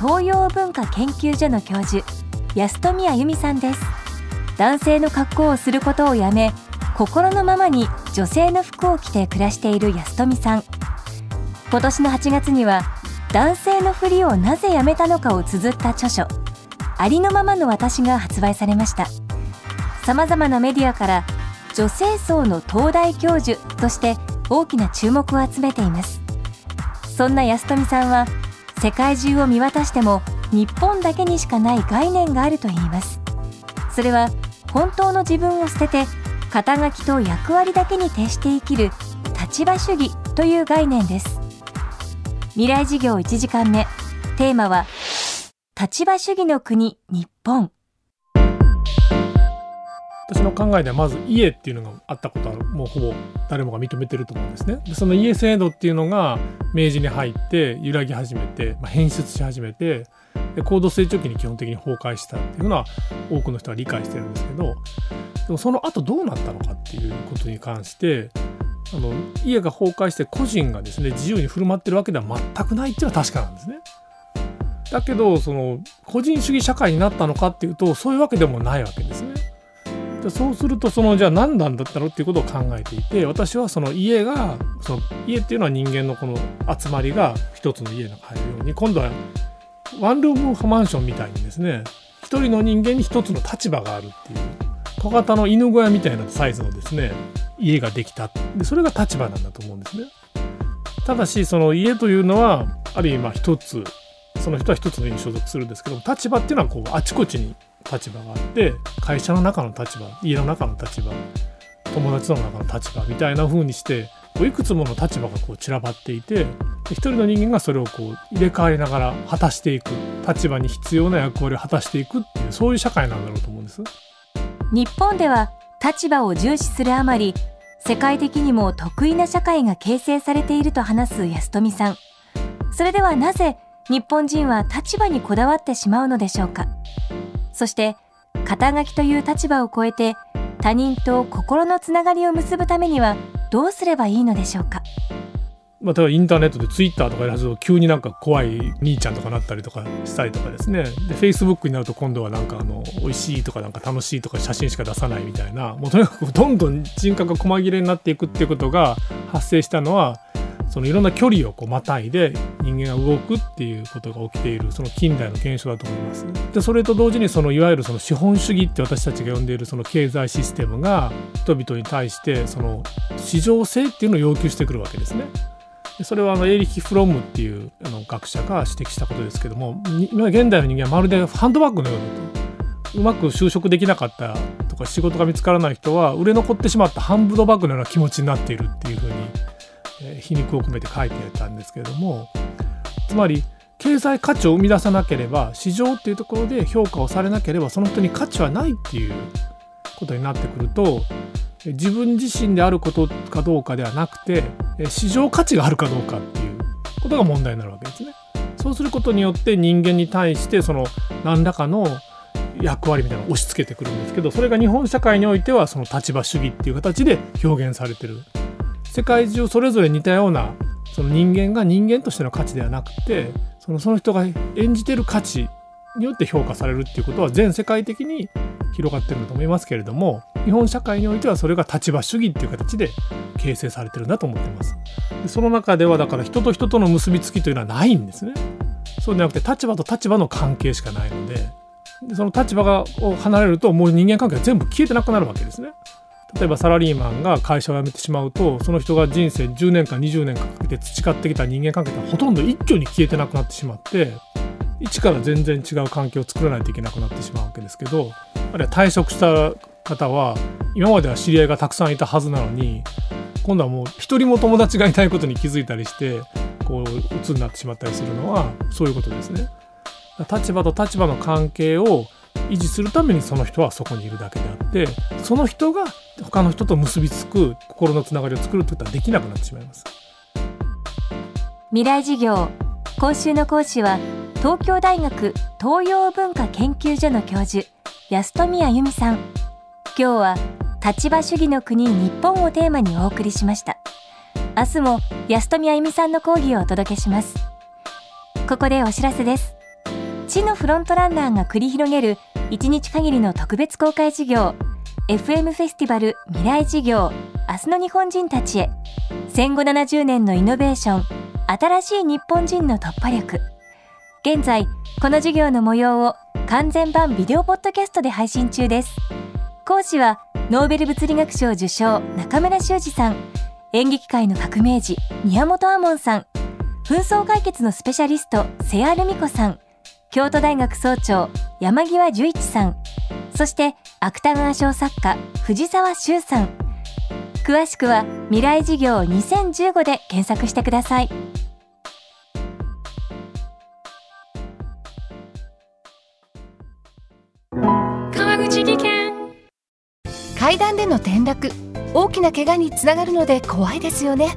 東洋文化研究所の教授、安富あゆみさんです。男性の格好をすることをやめ、心のままに女性の服を着て暮らしている安富さん。今年の8月には、男性のふりをなぜやめたのかを綴った著書、ありのままの私が発売されました。様々なメディアから女性層の東大教授として大きな注目を集めていますそんな安富さんは世界中を見渡しても日本だけにしかない概念があると言います。それは本当の自分を捨てて肩書きと役割だけに徹して生きる立場主義という概念です。未来事業1時間目。テーマは立場主義の国日本。私の考えではまず家っていうのがあったことはもうほぼ誰もが認めてると思うんですね。でその家制度っていうのが明治に入って揺らぎ始めて、まあ、変質し始めてで高度成長期に基本的に崩壊したっていうのは多くの人は理解してるんですけどでもその後どうなったのかっていうことに関してあの家が崩壊して個人がですね自由に振る舞ってるわけでは全くないっていうのは確かなんですね。だけどその個人主義社会になったのかっていうとそういうわけでもないわけですね。でそうするとそのじゃあ何なんだったろうっていうことを考えていて私はその家がその家っていうのは人間のこの集まりが一つの家の入るように今度はワンルームマンションみたいにですね一人の人間に一つの立場があるっていう小型の犬小屋みたいなサイズのですね家ができたでそれが立場なんだと思うんですね。ただしその家というのはある意味まあ一つその人は一つの家に所属するんですけど立場っていうのはこうあちこちに立場があって会社の中の立場家の中の立場友達の中の立場みたいな風にしていくつもの立場がこう散らばっていて一人の人間がそれをこう入れ替わりながら果たしていく立場に必要な役割を果たしていくっていうそういう社会なんだろうと思うんです。日本では立場を重視するあまり世界的にも得意な社会が形成されていると話す安富さんそれではなぜ日本人は立場にこだわってしまうのでしょうか。そして肩書きという立場を超えて他人と心のつながりを結ぶためにはどうすればいいのでしょうか。まあ、例えばインターネットでツイッターとかやると急になんか怖い兄ちゃんとかなったりとかしたりとかですね。でフェイスブックになると今度はなんかあの美味しいとかなんか楽しいとか写真しか出さないみたいな。もうとにかくどんどん人格が細切れになっていくっていうことが発生したのはそのいろんな距離をこうまたいで人間が動くっていうことが起きているその近代の現象だと思います。でそれと同時にそのいわゆるその資本主義って私たちが呼んでいるその経済システムが人々に対してその市場性っていうのを要求してくるわけですね。でそれはあのエーリヒ・フロムっていうあの学者が指摘したことですけども今現代の人間はまるでハンドバッグのようだと。うまく就職できなかったとか仕事が見つからない人は売れ残ってしまったハンドバッグのような気持ちになっているっていうふうに皮肉を込めて書いてたんですけれどもつまり経済価値を生み出さなければ市場っていうところで評価をされなければその人に価値はないっていうことになってくると自分自身であることかどうかではなくて市場価値があるかどうかっていうことが問題になるわけですね。そうすることによって人間に対してその何らかの役割みたいなのを押し付けてくるんですけどそれが日本社会においてはその立場主義っていう形で表現されてる世界中それぞれ似たようなその人間が人間としての価値ではなくてそのその人が演じてる価値によって評価されるっていうことは全世界的に広がってるんだと思いますけれども日本社会においてはそれが立場主義っていう形で形成されてるんだと思ってます。でその中ではだから人と人との結びつきというのはないんですね。そうじゃなくて立場と立場の関係しかないので。でその立場がを離れるともう人間関係が全部消えてなくなるわけですね。例えばサラリーマンが会社を辞めてしまうとその人が人生10年間20年かけて培ってきた人間関係ってほとんど一挙に消えてなくなってしまって一から全然違う環境を作らないといけなくなってしまうわけですけどあるいは退職した方は今までは知り合いがたくさんいたはずなのに今度はもう一人も友達がいないことに気づいたりしてこう鬱になってしまったりするのはそういうことですね。立場と立場の関係を維持するためにその人はそこにいるだけであってその人が他の人と結びつく心のつながりを作るってことはできなくなってしまいます。未来事業今週の講師は東京大学東洋文化研究所の教授安富あゆみさん。今日は立場主義の国日本をテーマにお送りしました。明日も安富あゆみさんの講義をお届けします。ここでお知らせです。地のフロントランナーが繰り広げる1日限りの特別公開事業 FM フェスティバル未来事業明日の日本人たちへ。戦後70年のイノベーション新しい日本人の突破力。現在この授業の模様を完全版ビデオポッドキャストで配信中です。講師はノーベル物理学賞受賞中村修二さん。演劇界の革命児宮本亞門さん。紛争解決のスペシャリスト瀬谷ルミ子さん。京都大学総長山際十一さん。そして芥川賞作家藤沢修さん。詳しくは未来事業2015で検索してください。川口技研。階段での転落。大きな怪我につながるので怖いですよね。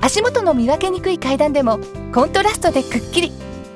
足元の見分けにくい階段でもコントラストでくっきり